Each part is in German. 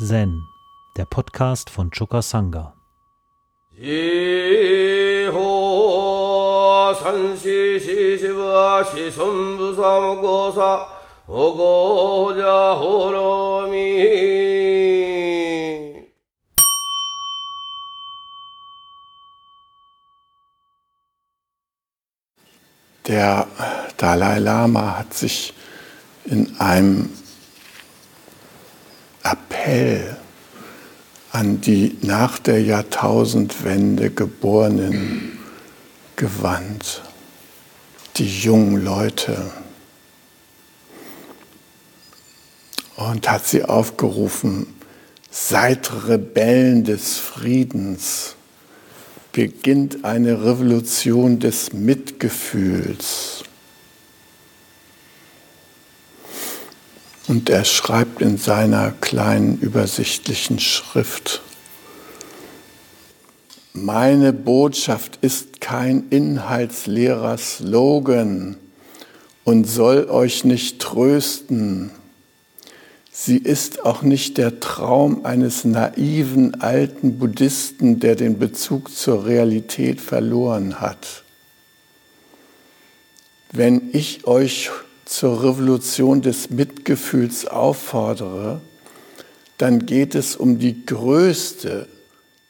Zen, der Podcast von Choka Sangha. Der Dalai Lama hat sich in einem Appell an die nach der Jahrtausendwende Geborenen gewandt, die jungen Leute, und hat sie aufgerufen, seid Rebellen des Friedens. Beginnt eine Revolution des Mitgefühls. Und er schreibt in seiner kleinen übersichtlichen Schrift, meine Botschaft ist kein inhaltsleerer Slogan und soll euch nicht trösten. Sie ist auch nicht der Traum eines naiven alten Buddhisten, der den Bezug zur Realität verloren hat. Wenn ich euch zur Revolution des Mitgefühls auffordere, dann geht es um die größte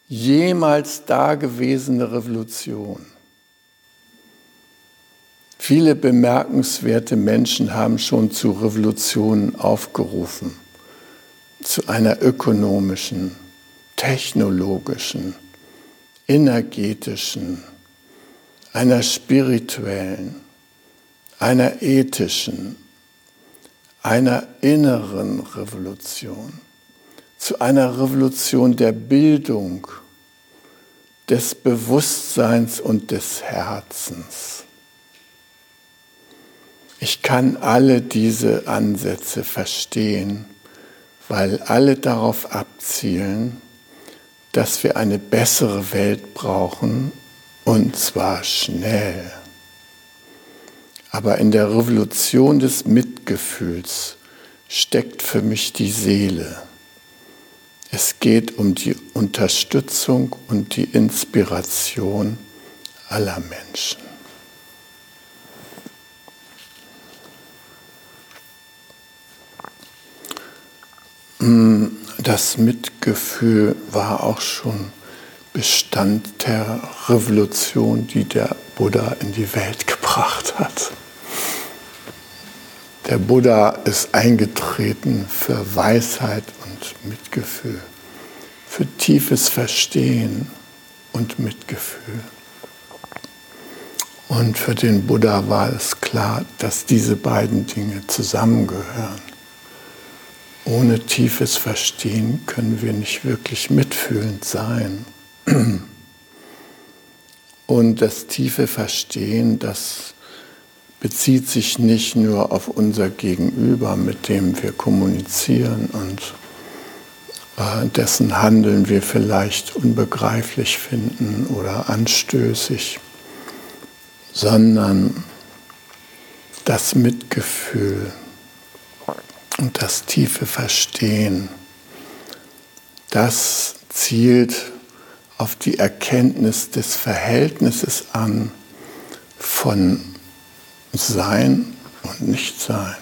jemals dagewesene Revolution. Viele bemerkenswerte Menschen haben schon zu Revolutionen aufgerufen, zu einer ökonomischen, technologischen, energetischen, einer spirituellen, einer ethischen, einer inneren Revolution, zu einer Revolution der Bildung, des Bewusstseins und des Herzens. Ich kann alle diese Ansätze verstehen, weil alle darauf abzielen, dass wir eine bessere Welt brauchen und zwar schnell. Aber in der Revolution des Mitgefühls steckt für mich die Seele. Es geht um die Unterstützung und die Inspiration aller Menschen. Hm, das Mitgefühl war auch schon Bestand der Revolution, die der Buddha in die Welt gebracht hat. Der Buddha ist eingetreten für Weisheit und Mitgefühl, für tiefes Verstehen und Mitgefühl. Und für den Buddha war es klar, dass diese beiden Dinge zusammengehören. Ohne tiefes Verstehen können wir nicht wirklich mitfühlend sein. Und das tiefe Verstehen, das bezieht sich nicht nur auf unser Gegenüber, mit dem wir kommunizieren und äh, dessen Handeln wir vielleicht unbegreiflich finden oder anstößig, sondern das Mitgefühl und das tiefe Verstehen, das zielt auf die Erkenntnis des Verhältnisses an von Sein und Nichtsein,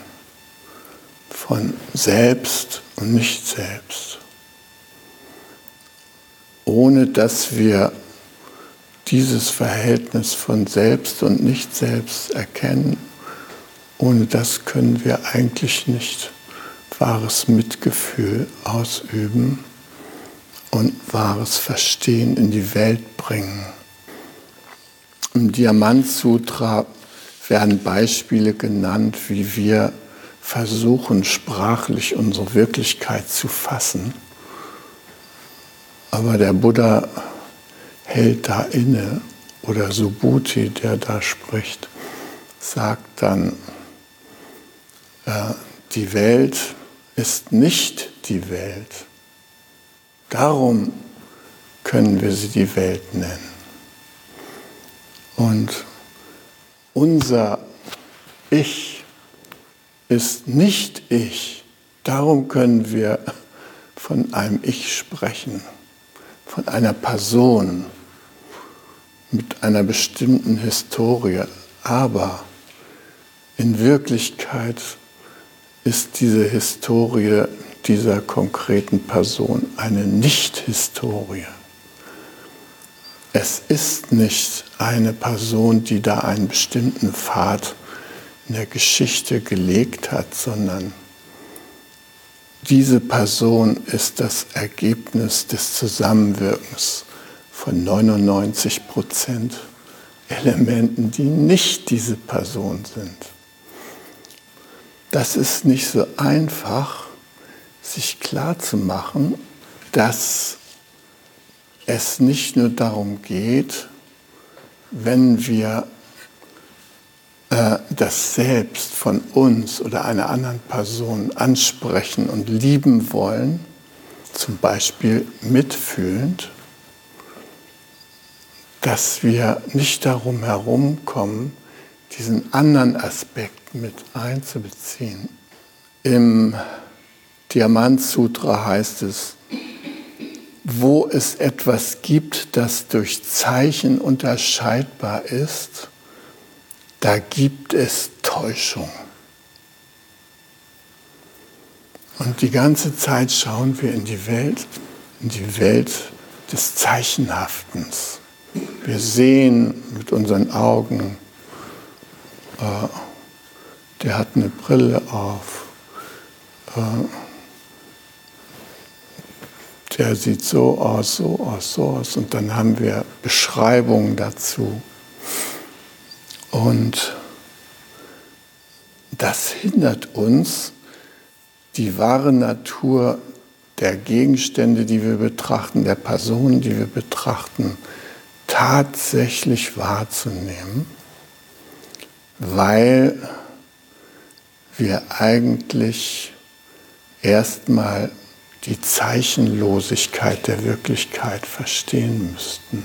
von Selbst und Nicht-Selbst. Ohne dass wir dieses Verhältnis von Selbst und Nicht-Selbst erkennen, ohne das können wir eigentlich nicht wahres Mitgefühl ausüben und wahres Verstehen in die Welt bringen. Im Diamant Sutra werden Beispiele genannt, wie wir versuchen, sprachlich unsere Wirklichkeit zu fassen. Aber der Buddha hält da inne oder Subhuti, der da spricht, sagt dann, äh, die Welt ist nicht die Welt. Darum können wir sie die Welt nennen. Und unser Ich ist nicht ich. Darum können wir von einem Ich sprechen, von einer Person mit einer bestimmten Historie, aber in Wirklichkeit ist diese Historie dieser konkreten Person eine Nicht-Historie. Es ist nicht eine Person, die da einen bestimmten Pfad in der Geschichte gelegt hat, sondern diese Person ist das Ergebnis des Zusammenwirkens von 99 Prozent Elementen, die nicht diese Person sind. Das ist nicht so einfach, sich klar zu machen, dass es nicht nur darum geht, wenn wir äh, das Selbst von uns oder einer anderen Person ansprechen und lieben wollen, zum Beispiel mitfühlend, dass wir nicht darum herumkommen, diesen anderen Aspekt mit einzubeziehen. Im Diamant Sutra heißt es, wo es etwas gibt, das durch Zeichen unterscheidbar ist, da gibt es Täuschung. Und die ganze Zeit schauen wir in die Welt, in die Welt des Zeichenhaftens. Wir sehen mit unseren Augen, äh, der hat eine Brille auf, äh, der sieht so aus, so aus, so aus. Und dann haben wir Beschreibungen dazu. Und das hindert uns, die wahre Natur der Gegenstände, die wir betrachten, der Personen, die wir betrachten, tatsächlich wahrzunehmen, weil wir eigentlich erstmal die Zeichenlosigkeit der Wirklichkeit verstehen müssten.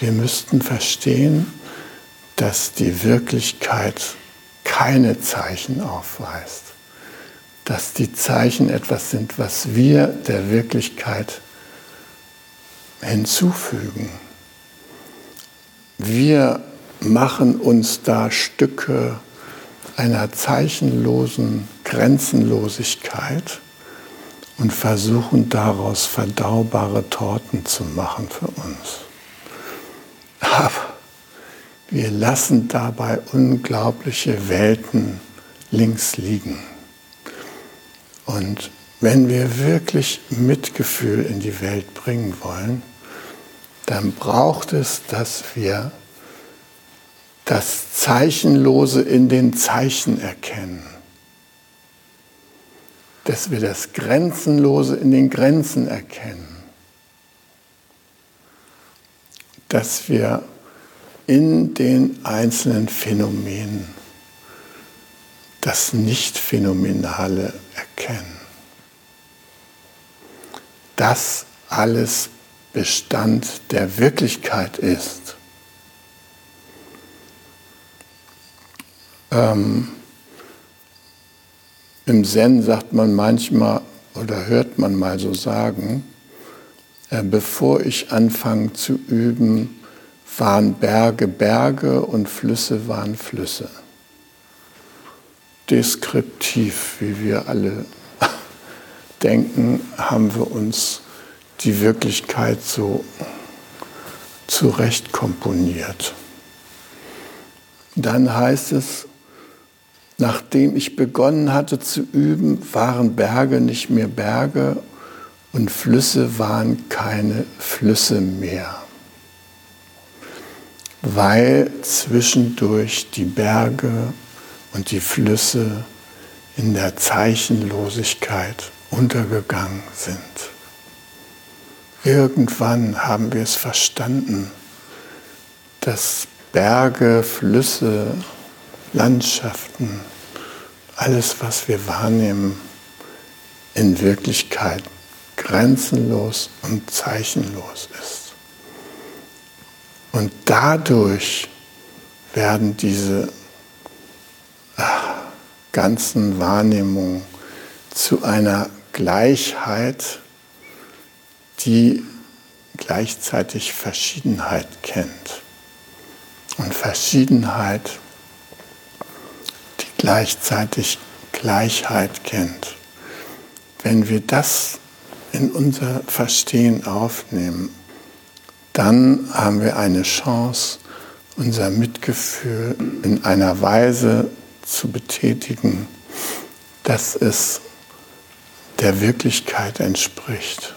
Wir müssten verstehen, dass die Wirklichkeit keine Zeichen aufweist, dass die Zeichen etwas sind, was wir der Wirklichkeit hinzufügen. Wir machen uns da Stücke einer zeichenlosen Grenzenlosigkeit und versuchen daraus verdaubare Torten zu machen für uns. Aber wir lassen dabei unglaubliche Welten links liegen. Und wenn wir wirklich Mitgefühl in die Welt bringen wollen, dann braucht es, dass wir das Zeichenlose in den Zeichen erkennen dass wir das Grenzenlose in den Grenzen erkennen, dass wir in den einzelnen Phänomenen das Nicht-Phänomenale erkennen. Das alles Bestand der Wirklichkeit ist. Ähm, im Zen sagt man manchmal oder hört man mal so sagen, äh, bevor ich anfange zu üben, waren Berge Berge und Flüsse waren Flüsse. Deskriptiv, wie wir alle denken, haben wir uns die Wirklichkeit so zurecht komponiert. Dann heißt es, Nachdem ich begonnen hatte zu üben, waren Berge nicht mehr Berge und Flüsse waren keine Flüsse mehr, weil zwischendurch die Berge und die Flüsse in der Zeichenlosigkeit untergegangen sind. Irgendwann haben wir es verstanden, dass Berge, Flüsse, Landschaften, alles, was wir wahrnehmen, in Wirklichkeit grenzenlos und zeichenlos ist. Und dadurch werden diese ach, ganzen Wahrnehmungen zu einer Gleichheit, die gleichzeitig Verschiedenheit kennt. Und Verschiedenheit, gleichzeitig Gleichheit kennt. Wenn wir das in unser Verstehen aufnehmen, dann haben wir eine Chance, unser Mitgefühl in einer Weise zu betätigen, dass es der Wirklichkeit entspricht.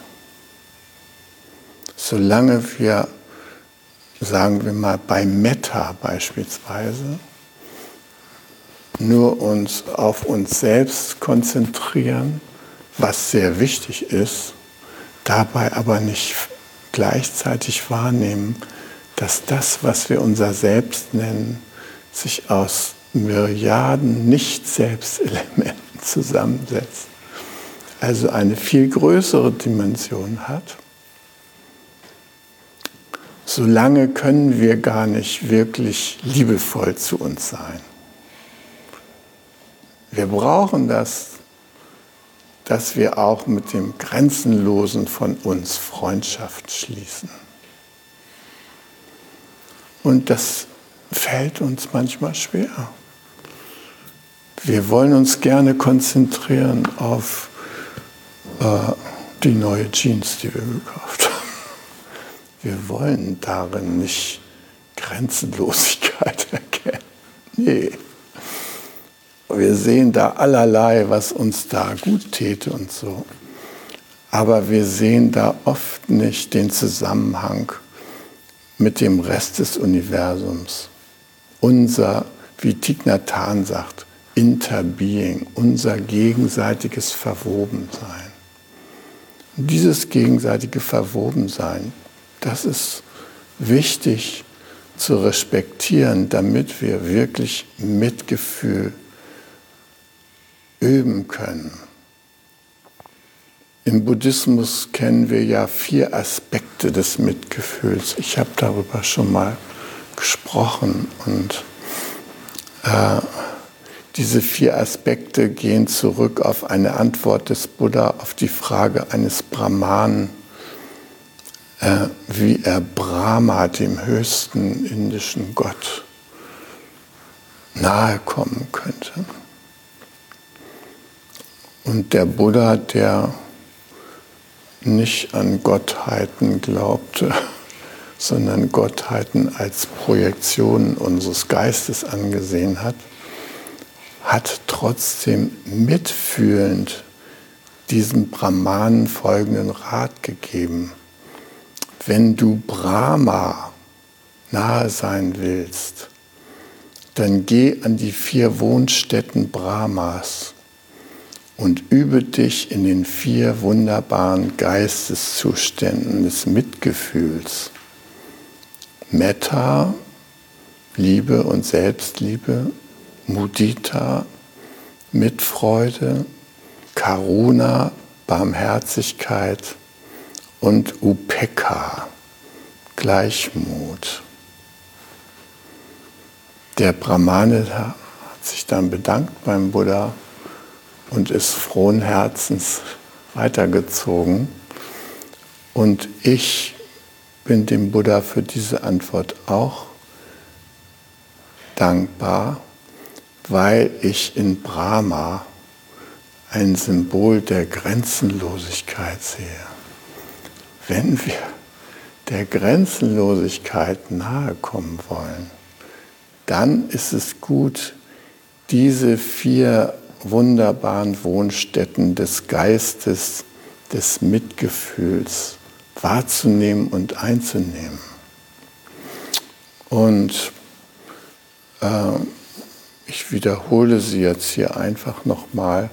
Solange wir, sagen wir mal, bei Meta beispielsweise, nur uns auf uns selbst konzentrieren, was sehr wichtig ist, dabei aber nicht gleichzeitig wahrnehmen, dass das, was wir unser Selbst nennen, sich aus Milliarden Nicht-Selbstelementen zusammensetzt. Also eine viel größere Dimension hat. Solange können wir gar nicht wirklich liebevoll zu uns sein. Wir brauchen das, dass wir auch mit dem Grenzenlosen von uns Freundschaft schließen. Und das fällt uns manchmal schwer. Wir wollen uns gerne konzentrieren auf äh, die neue Jeans, die wir gekauft haben. Wir wollen darin nicht Grenzenlosigkeit erkennen. Nee. Sehen da allerlei, was uns da gut täte und so. Aber wir sehen da oft nicht den Zusammenhang mit dem Rest des Universums. Unser, wie Thich sagt, Interbeing, unser gegenseitiges Verwobensein. Und dieses gegenseitige Verwobensein, das ist wichtig zu respektieren, damit wir wirklich Mitgefühl üben können. Im Buddhismus kennen wir ja vier Aspekte des Mitgefühls. Ich habe darüber schon mal gesprochen und äh, diese vier Aspekte gehen zurück auf eine Antwort des Buddha auf die Frage eines Brahmanen, äh, wie er Brahma, dem höchsten indischen Gott, nahe kommen könnte. Und der Buddha, der nicht an Gottheiten glaubte, sondern Gottheiten als Projektionen unseres Geistes angesehen hat, hat trotzdem mitfühlend diesem Brahmanen folgenden Rat gegeben. Wenn du Brahma nahe sein willst, dann geh an die vier Wohnstätten Brahmas und übe dich in den vier wunderbaren Geisteszuständen des Mitgefühls. Metta, Liebe und Selbstliebe, Mudita, Mitfreude, Karuna, Barmherzigkeit und Upeka, Gleichmut. Der Brahmane hat sich dann bedankt beim Buddha und ist frohen Herzens weitergezogen. Und ich bin dem Buddha für diese Antwort auch dankbar, weil ich in Brahma ein Symbol der Grenzenlosigkeit sehe. Wenn wir der Grenzenlosigkeit nahe kommen wollen, dann ist es gut, diese vier wunderbaren Wohnstätten des Geistes, des Mitgefühls wahrzunehmen und einzunehmen. Und äh, ich wiederhole sie jetzt hier einfach nochmal,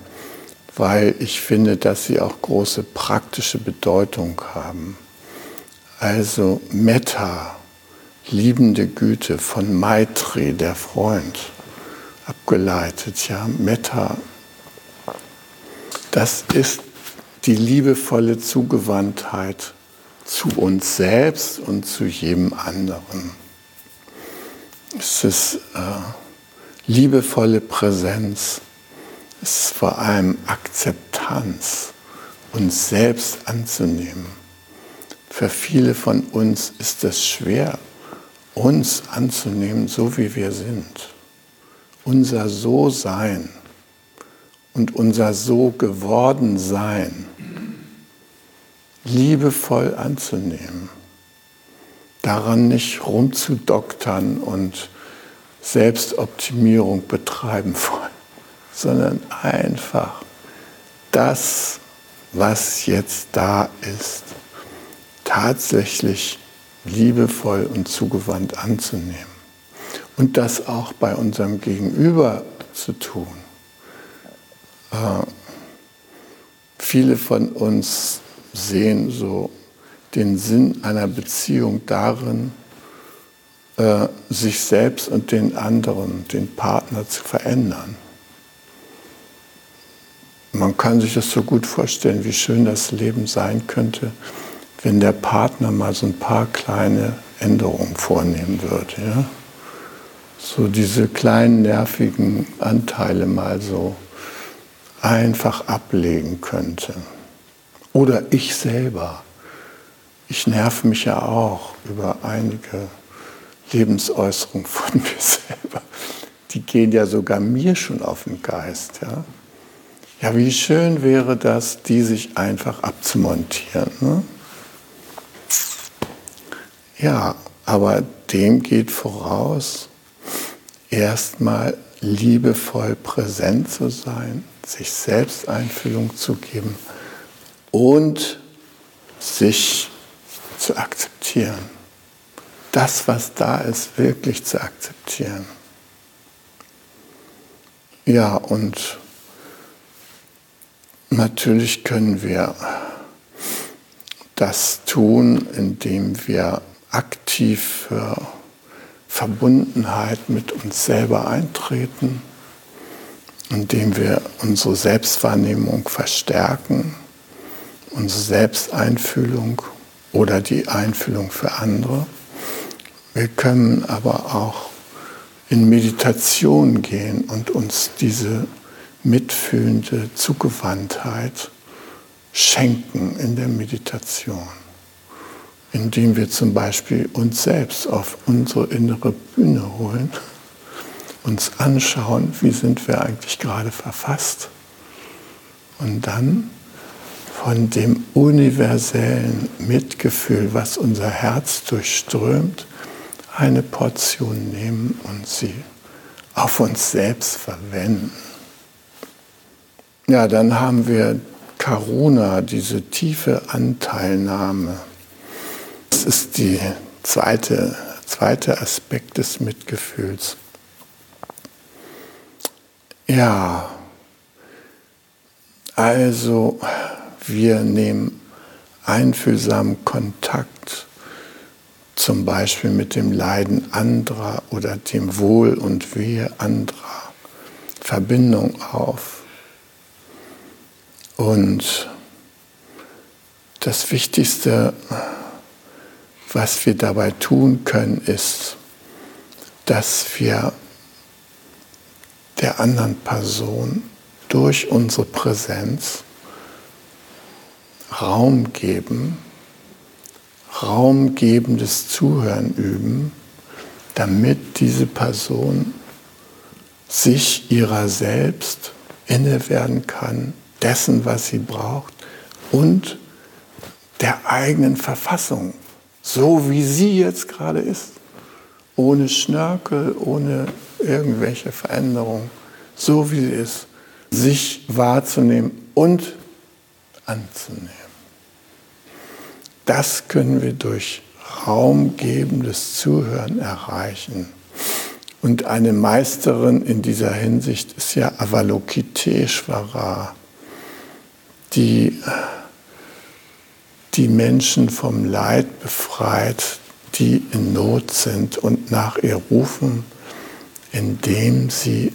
weil ich finde, dass sie auch große praktische Bedeutung haben. Also Metta, liebende Güte von Maitri, der Freund abgeleitet. Ja, Metta, das ist die liebevolle Zugewandtheit zu uns selbst und zu jedem anderen. Es ist äh, liebevolle Präsenz, es ist vor allem Akzeptanz uns selbst anzunehmen. Für viele von uns ist es schwer, uns anzunehmen, so wie wir sind. Unser So-Sein und unser So-Geworden-Sein liebevoll anzunehmen. Daran nicht rumzudoktern und Selbstoptimierung betreiben wollen, sondern einfach das, was jetzt da ist, tatsächlich liebevoll und zugewandt anzunehmen. Und das auch bei unserem Gegenüber zu tun. Äh, viele von uns sehen so den Sinn einer Beziehung darin, äh, sich selbst und den anderen, den Partner zu verändern. Man kann sich das so gut vorstellen, wie schön das Leben sein könnte, wenn der Partner mal so ein paar kleine Änderungen vornehmen würde. Ja? So diese kleinen nervigen Anteile mal so einfach ablegen könnte. Oder ich selber. Ich nerv mich ja auch über einige Lebensäußerungen von mir selber. Die gehen ja sogar mir schon auf den Geist. Ja, ja wie schön wäre das, die sich einfach abzumontieren. Ne? Ja, aber dem geht voraus, erstmal liebevoll präsent zu sein, sich selbst Einfühlung zu geben und sich zu akzeptieren. Das, was da ist, wirklich zu akzeptieren. Ja, und natürlich können wir das tun, indem wir aktiv für Verbundenheit mit uns selber eintreten, indem wir unsere Selbstwahrnehmung verstärken, unsere Selbsteinfühlung oder die Einfühlung für andere. Wir können aber auch in Meditation gehen und uns diese mitfühlende Zugewandtheit schenken in der Meditation, indem wir zum Beispiel uns selbst auf unsere innere Bühne holen, uns anschauen, wie sind wir eigentlich gerade verfasst und dann von dem universellen Mitgefühl, was unser Herz durchströmt, eine Portion nehmen und sie auf uns selbst verwenden. Ja, dann haben wir Karuna, diese tiefe Anteilnahme. Das ist der zweite, zweite Aspekt des Mitgefühls. Ja, also wir nehmen einfühlsamen Kontakt, zum Beispiel mit dem Leiden anderer oder dem Wohl und Wehe anderer, Verbindung auf. Und das Wichtigste, was wir dabei tun können, ist, dass wir der anderen Person durch unsere Präsenz Raum geben, raumgebendes Zuhören üben, damit diese Person sich ihrer selbst inne werden kann, dessen, was sie braucht und der eigenen Verfassung, so wie sie jetzt gerade ist, ohne Schnörkel, ohne irgendwelche Veränderungen, so wie sie ist, sich wahrzunehmen und anzunehmen. Das können wir durch raumgebendes Zuhören erreichen. Und eine Meisterin in dieser Hinsicht ist ja Avalokiteshvara, die die Menschen vom Leid befreit, die in Not sind und nach ihr rufen, indem sie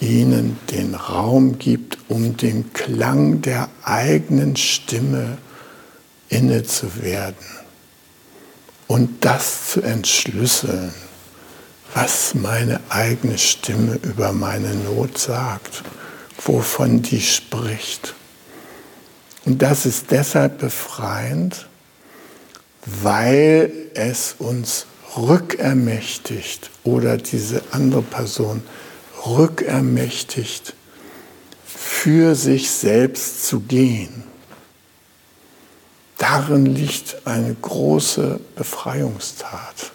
ihnen den Raum gibt, um dem Klang der eigenen Stimme inne zu werden und das zu entschlüsseln, was meine eigene Stimme über meine Not sagt, wovon die spricht. Und das ist deshalb befreiend, weil es uns rückermächtigt oder diese andere Person rückermächtigt, für sich selbst zu gehen. Darin liegt eine große Befreiungstat.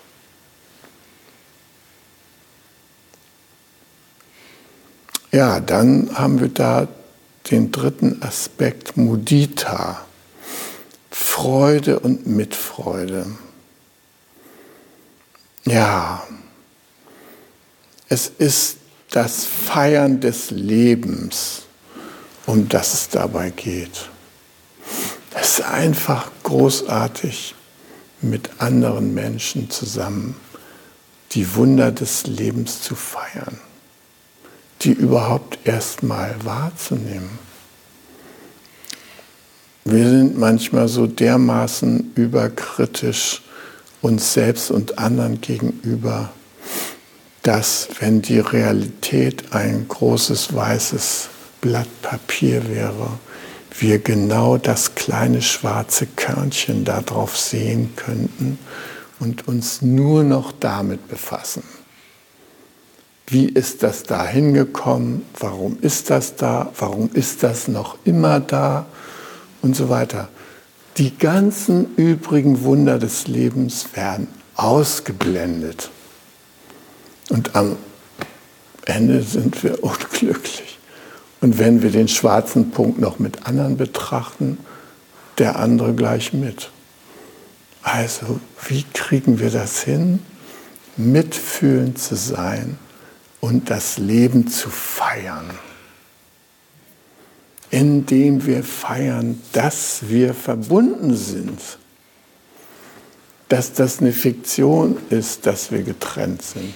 Ja, dann haben wir da den dritten Aspekt Mudita, Freude und Mitfreude. Ja, es ist das Feiern des Lebens, um das es dabei geht. Es ist einfach großartig, mit anderen Menschen zusammen die Wunder des Lebens zu feiern, die überhaupt erstmal wahrzunehmen. Wir sind manchmal so dermaßen überkritisch uns selbst und anderen gegenüber, dass wenn die Realität ein großes weißes Blatt Papier wäre, wir genau das kleine schwarze Körnchen darauf sehen könnten und uns nur noch damit befassen. Wie ist das da hingekommen? Warum ist das da? Warum ist das noch immer da? und so weiter. Die ganzen übrigen Wunder des Lebens werden ausgeblendet. Und am Ende sind wir unglücklich. Und wenn wir den schwarzen Punkt noch mit anderen betrachten, der andere gleich mit. Also, wie kriegen wir das hin, mitfühlend zu sein und das Leben zu feiern? indem wir feiern, dass wir verbunden sind. Dass das eine Fiktion ist, dass wir getrennt sind.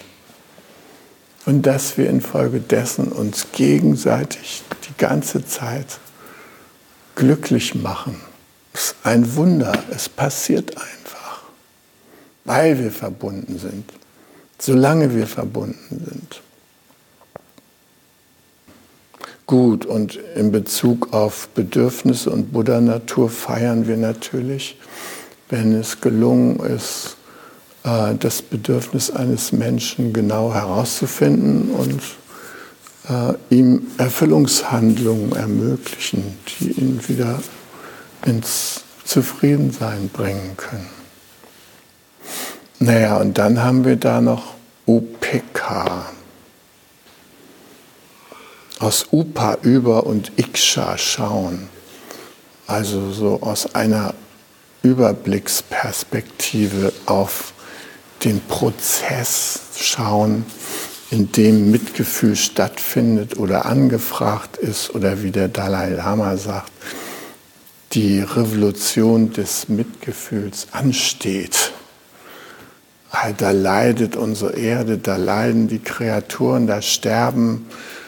Und dass wir infolgedessen uns gegenseitig die ganze Zeit glücklich machen. Das ist ein Wunder. Es passiert einfach, weil wir verbunden sind, solange wir verbunden sind. Gut, und in Bezug auf Bedürfnisse und Buddha-Natur feiern wir natürlich, wenn es gelungen ist, äh, das Bedürfnis eines Menschen genau herauszufinden und äh, ihm Erfüllungshandlungen ermöglichen, die ihn wieder ins Zufriedensein bringen können. Naja, und dann haben wir da noch UPK aus Upa über und Iksha schauen. Also so aus einer Überblicksperspektive auf den Prozess schauen, in dem Mitgefühl stattfindet oder angefragt ist oder wie der Dalai Lama sagt, die Revolution des Mitgefühls ansteht. Da leidet unsere Erde, da leiden die Kreaturen, da sterben äh,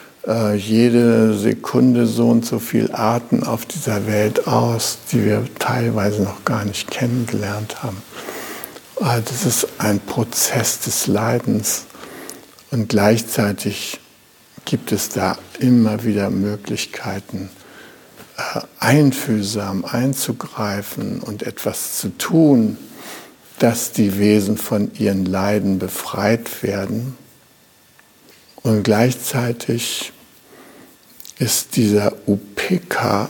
jede Sekunde so und so viele Arten auf dieser Welt aus, die wir teilweise noch gar nicht kennengelernt haben. Äh, das ist ein Prozess des Leidens und gleichzeitig gibt es da immer wieder Möglichkeiten, äh, einfühlsam einzugreifen und etwas zu tun, dass die Wesen von ihren Leiden befreit werden und gleichzeitig ist dieser UPK-Aspekt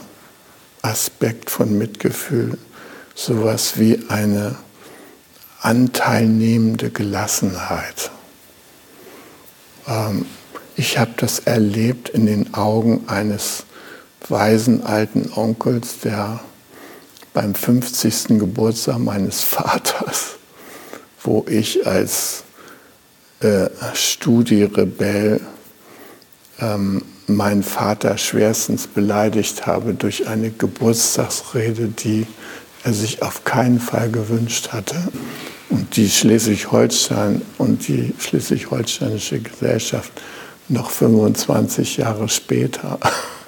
von Mitgefühl sowas wie eine anteilnehmende Gelassenheit. Ähm, ich habe das erlebt in den Augen eines weisen alten Onkels, der beim 50. Geburtstag meines Vaters, wo ich als äh, Studierebell ähm, meinen Vater schwerstens beleidigt habe durch eine Geburtstagsrede, die er sich auf keinen Fall gewünscht hatte und die Schleswig-Holstein und die schleswig-holsteinische Gesellschaft noch 25 Jahre später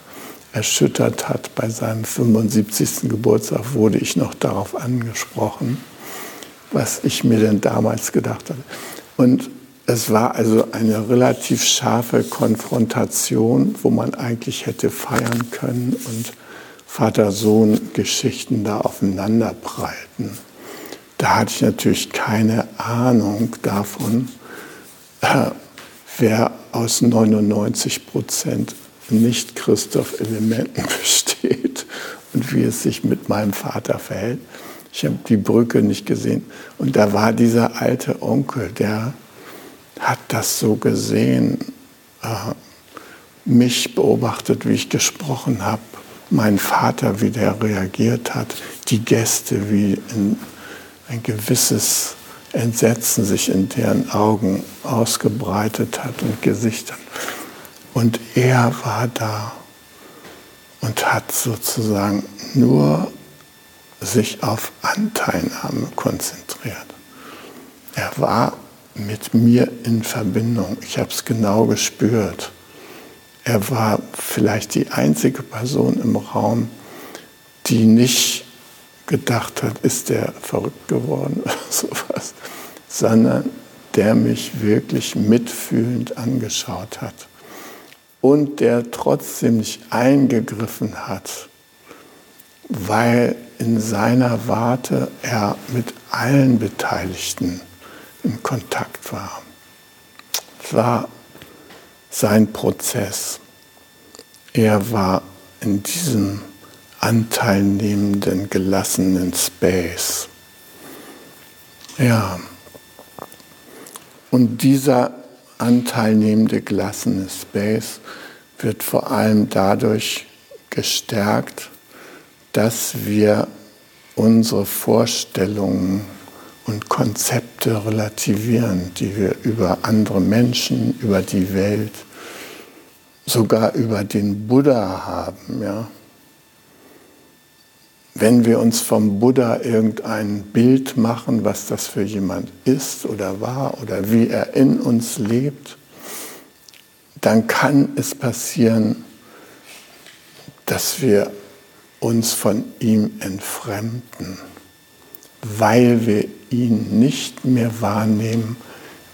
erschüttert hat. Bei seinem 75. Geburtstag wurde ich noch darauf angesprochen, was ich mir denn damals gedacht hatte. Und es war also eine relativ scharfe Konfrontation, wo man eigentlich hätte feiern können und Vater-Sohn-Geschichten da aufeinander. Da hatte ich natürlich keine Ahnung davon, äh, wer aus 99 Prozent Nicht-Christoph-Elementen besteht und wie es sich mit meinem Vater verhält. Ich habe die Brücke nicht gesehen. Und da war dieser alte Onkel, der hat das so gesehen, äh, mich beobachtet, wie ich gesprochen habe, mein Vater, wie der reagiert hat, die Gäste, wie ein, gewisses Entsetzen sich in deren Augen ausgebreitet hat und Gesichtern. Und er war da und hat sozusagen nur sich auf Anteilnahme konzentriert. Er war mit mir in Verbindung. Ich habe es genau gespürt. Er war vielleicht die einzige Person im Raum, die nicht gedacht hat, ist der verrückt geworden oder sowas, sondern der mich wirklich mitfühlend angeschaut hat und der trotzdem nicht eingegriffen hat, weil in seiner Warte er mit allen Beteiligten in Kontakt war. Es war sein Prozess. Er war in diesem anteilnehmenden, gelassenen Space. Ja. Und dieser anteilnehmende, gelassene Space wird vor allem dadurch gestärkt, dass wir unsere Vorstellungen und Konzepte relativieren, die wir über andere Menschen, über die Welt, sogar über den Buddha haben. Ja? Wenn wir uns vom Buddha irgendein Bild machen, was das für jemand ist oder war oder wie er in uns lebt, dann kann es passieren, dass wir uns von ihm entfremden, weil wir ihn nicht mehr wahrnehmen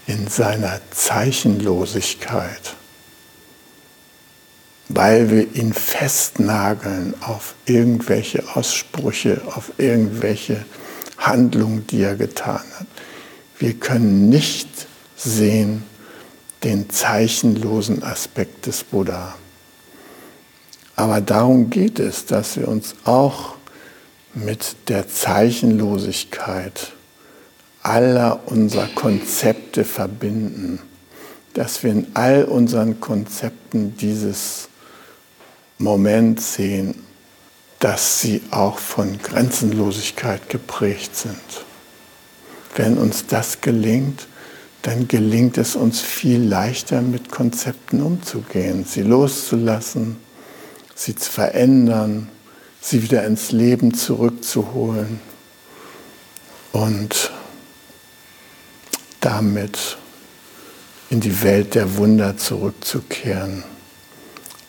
in seiner Zeichenlosigkeit, weil wir ihn festnageln auf irgendwelche Aussprüche, auf irgendwelche Handlungen, die er getan hat. Wir können nicht sehen den zeichenlosen Aspekt des Buddha. Aber darum geht es, dass wir uns auch mit der Zeichenlosigkeit aller unserer Konzepte verbinden, dass wir in all unseren Konzepten dieses Moment sehen, dass sie auch von Grenzenlosigkeit geprägt sind. Wenn uns das gelingt, dann gelingt es uns viel leichter, mit Konzepten umzugehen, sie loszulassen, sie zu verändern, sie wieder ins Leben zurückzuholen und damit in die Welt der Wunder zurückzukehren,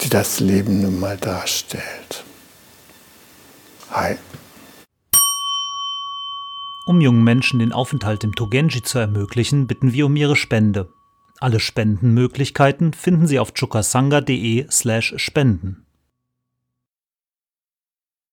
die das Leben nun mal darstellt. Hi. Um jungen Menschen den Aufenthalt im Togenji zu ermöglichen, bitten wir um ihre Spende. Alle Spendenmöglichkeiten finden Sie auf chukasanga.de/spenden.